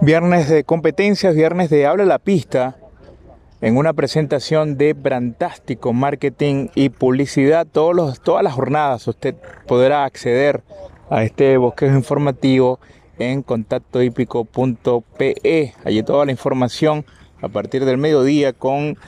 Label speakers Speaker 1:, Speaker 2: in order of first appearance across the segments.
Speaker 1: Viernes de competencias, viernes de Habla la Pista, en una presentación de Brantástico Marketing y Publicidad. Todos los, todas las jornadas usted podrá acceder a este bosquejo informativo en contactohípico.pe. Allí toda la información a partir del mediodía con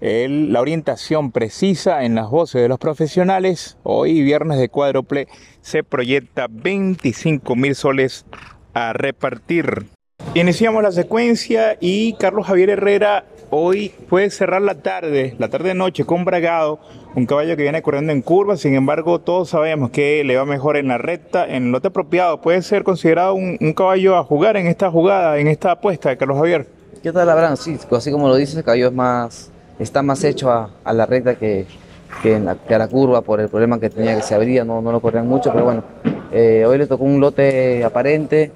Speaker 1: la orientación precisa en las voces de los profesionales. Hoy, viernes de cuádruple, se proyecta 25 mil soles a repartir. Iniciamos la secuencia y Carlos Javier Herrera hoy puede cerrar la tarde, la tarde-noche con Bragado, un caballo que viene corriendo en curva, sin embargo todos sabemos que le va mejor en la recta, en el lote apropiado, puede ser considerado un, caballo a jugar en esta jugada, en esta apuesta de Carlos Javier.
Speaker 2: ¿Qué tal, Abraham? Sí, así como lo dices, el caballo es más, está más hecho a, la recta que, que, en la, a la curva por el problema que tenía que se abría, no, no lo corrían mucho, pero bueno, eh, hoy le tocó un lote aparente,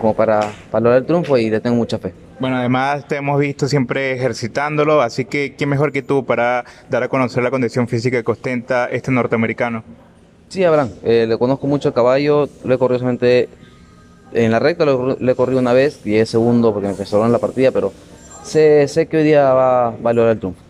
Speaker 2: como para, para lograr el triunfo y le tengo mucha fe.
Speaker 1: Bueno, además te hemos visto siempre ejercitándolo, así que ¿quién mejor que tú para dar a conocer la condición física que ostenta este norteamericano?
Speaker 2: Sí, Abraham, eh, le conozco mucho el caballo, lo he corrido solamente en la recta, le he corrido una vez, 10 segundos porque me empezó en la partida, pero sé, sé que hoy día va, va a lograr el triunfo.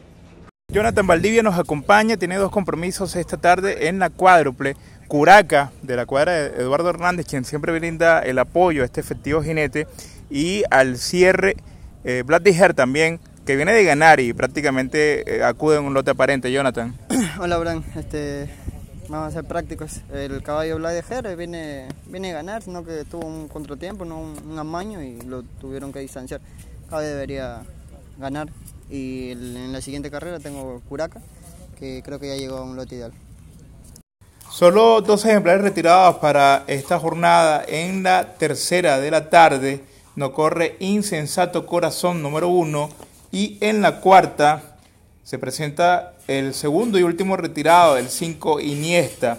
Speaker 1: Jonathan Valdivia nos acompaña, tiene dos compromisos esta tarde en la cuádruple. Curaca, de la cuadra de Eduardo Hernández, quien siempre brinda el apoyo a este efectivo jinete, y al cierre eh, Vlad también, que viene de ganar y prácticamente eh, acude en un lote aparente. Jonathan.
Speaker 3: Hola, Bran. Este, vamos a ser prácticos. El caballo Vlad viene, viene a ganar, sino que tuvo un contratiempo, no un, amaño y lo tuvieron que distanciar. Caballo debería ganar. Y en la siguiente carrera tengo Curaca, que creo que ya llegó a un lote ideal.
Speaker 1: Solo dos ejemplares retirados para esta jornada. En la tercera de la tarde no corre Insensato Corazón número uno. Y en la cuarta se presenta el segundo y último retirado, el 5 Iniesta.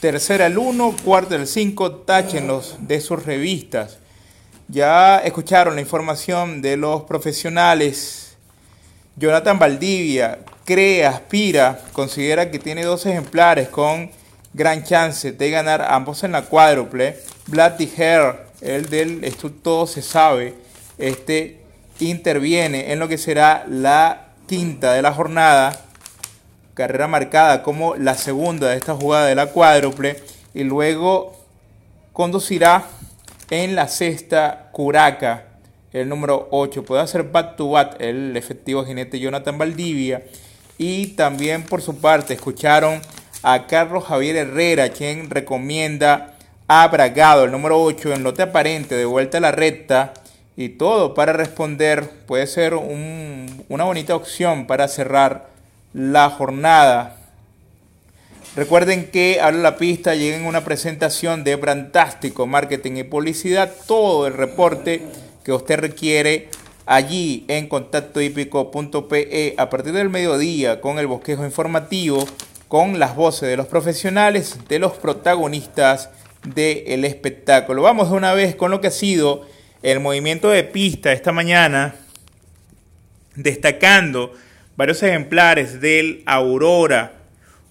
Speaker 1: Tercera el 1, cuarta el 5, táchenlos de sus revistas. Ya escucharon la información de los profesionales. Jonathan Valdivia cree, aspira, considera que tiene dos ejemplares con gran chance de ganar ambos en la cuádruple. Bloody Hair, el del Esto Todo Se Sabe, este interviene en lo que será la quinta de la jornada, carrera marcada como la segunda de esta jugada de la cuádruple, y luego conducirá en la sexta Curaca, el número 8. Puede hacer back to back el efectivo jinete Jonathan Valdivia. Y también por su parte escucharon a Carlos Javier Herrera, quien recomienda a Bragado, el número 8, en lote aparente, de vuelta a la recta. Y todo para responder puede ser una bonita opción para cerrar la jornada. Recuerden que a la pista llega en una presentación de Brantástico Marketing y Publicidad. Todo el reporte que usted requiere allí en contactohípico.pe a partir del mediodía con el bosquejo informativo con las voces de los profesionales, de los protagonistas del espectáculo. Vamos de una vez con lo que ha sido el movimiento de pista esta mañana, destacando varios ejemplares del Aurora.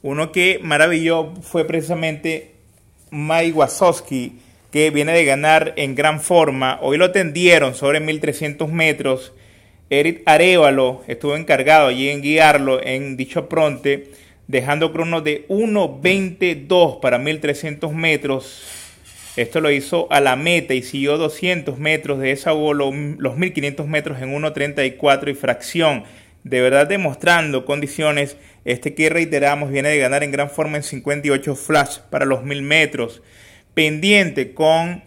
Speaker 1: Uno que maravilló fue precisamente Mike Wasowski, que viene de ganar en gran forma. Hoy lo tendieron sobre 1300 metros. Eric Arevalo estuvo encargado allí en guiarlo en dicho pronte dejando crono de 1.22 para 1.300 metros. Esto lo hizo a la meta y siguió 200 metros. De esa hubo los 1.500 metros en 1.34 y fracción. De verdad demostrando condiciones. Este que reiteramos viene de ganar en gran forma en 58 flash para los 1.000 metros. Pendiente con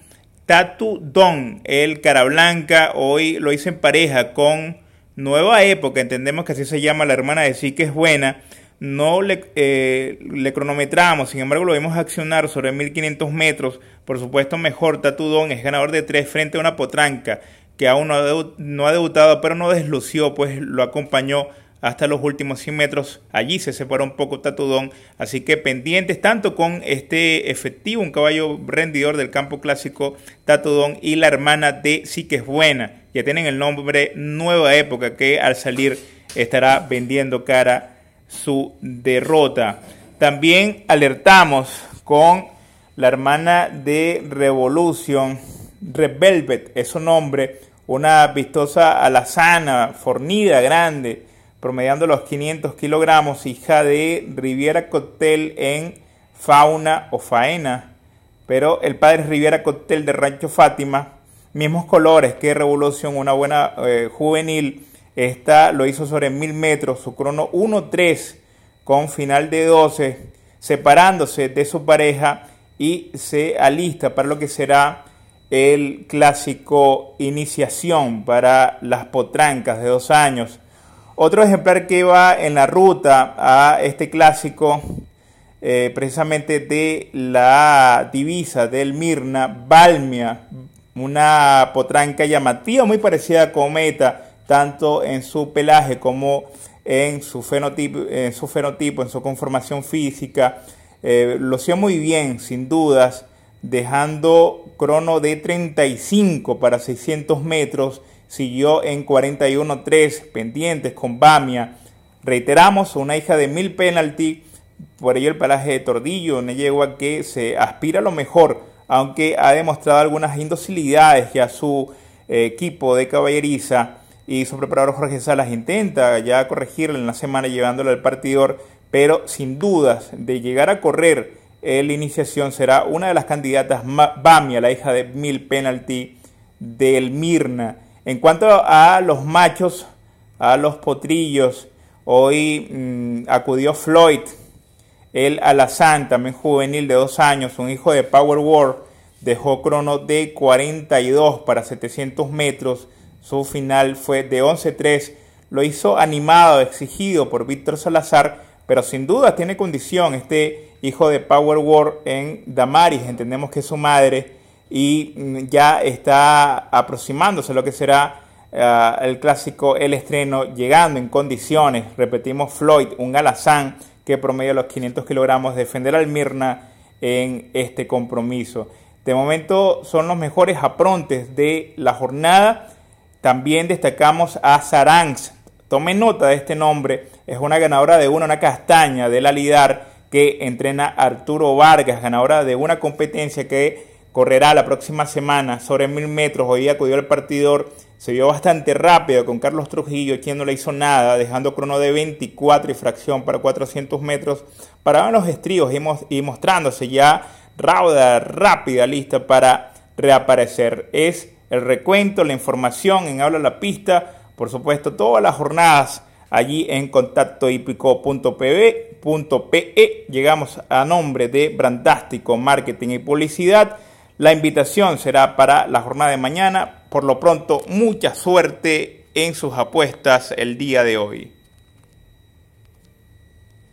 Speaker 1: Tatu Don, el cara blanca. Hoy lo hice en pareja con Nueva Época. Entendemos que así se llama la hermana de sí que es buena no le, eh, le, cronometramos, sin embargo lo vimos accionar sobre 1500 metros, por supuesto mejor Tatudón es ganador de tres frente a una potranca que aún no ha, no ha debutado pero no deslució, pues lo acompañó hasta los últimos 100 metros. Allí se separó un poco Tatudón. Así que pendientes tanto con este efectivo, un caballo rendidor del campo clásico Tatudón y la hermana de Sí que es buena. Ya tienen el nombre Nueva Época que al salir estará vendiendo cara su derrota. También alertamos con la hermana de Revolution Red Velvet es su nombre, una vistosa alazana, fornida, grande, promediando los 500 kilogramos, hija de Riviera Cocktail en fauna o faena, pero el padre Riviera Cocktail de Rancho Fátima, mismos colores que Revolución, una buena eh, juvenil, esta lo hizo sobre 1000 metros, su crono 1.3 con final de 12, separándose de su pareja y se alista para lo que será el clásico iniciación para las potrancas de dos años. Otro ejemplar que va en la ruta a este clásico, eh, precisamente de la divisa del Mirna, Balmia, una potranca llamativa, muy parecida a Cometa, tanto en su pelaje como en su fenotipo, en su, fenotipo, en su conformación física. Eh, lo hacía muy bien, sin dudas, dejando crono de 35 para 600 metros, siguió en 41.3 pendientes con Bamia. Reiteramos, una hija de mil penalty, por ello el pelaje de Tordillo, una yegua que se aspira a lo mejor, aunque ha demostrado algunas indocilidades ya su eh, equipo de caballeriza y su preparador Jorge Salas intenta ya corregirle en la semana llevándolo al partidor, pero sin dudas de llegar a correr la iniciación será una de las candidatas Bamia, la hija de Mil Penalty del Mirna. En cuanto a los machos, a los potrillos, hoy mm, acudió Floyd, el alazán, también juvenil de dos años, un hijo de Power War, dejó crono de 42 para 700 metros su final fue de 11-3. Lo hizo animado, exigido por Víctor Salazar, pero sin duda tiene condición este hijo de Power War en Damaris. Entendemos que es su madre y mm, ya está aproximándose lo que será eh, el clásico, el estreno, llegando en condiciones. Repetimos, Floyd, un alazán que promedia los 500 kilogramos, defender al Mirna en este compromiso. De momento son los mejores aprontes de la jornada también destacamos a Saranx. Tome nota de este nombre. Es una ganadora de una, una castaña de la Lidar que entrena Arturo Vargas, ganadora de una competencia que correrá la próxima semana sobre mil metros. Hoy acudió al partidor, se vio bastante rápido con Carlos Trujillo, quien no le hizo nada, dejando crono de 24 y fracción para 400 metros. Para los estribos y mostrándose ya rauda, rápida, lista para reaparecer. Es el recuento, la información en Habla la Pista, por supuesto, todas las jornadas allí en contacto hípico.pe. Llegamos a nombre de Brandástico Marketing y Publicidad. La invitación será para la jornada de mañana. Por lo pronto, mucha suerte en sus apuestas el día de hoy.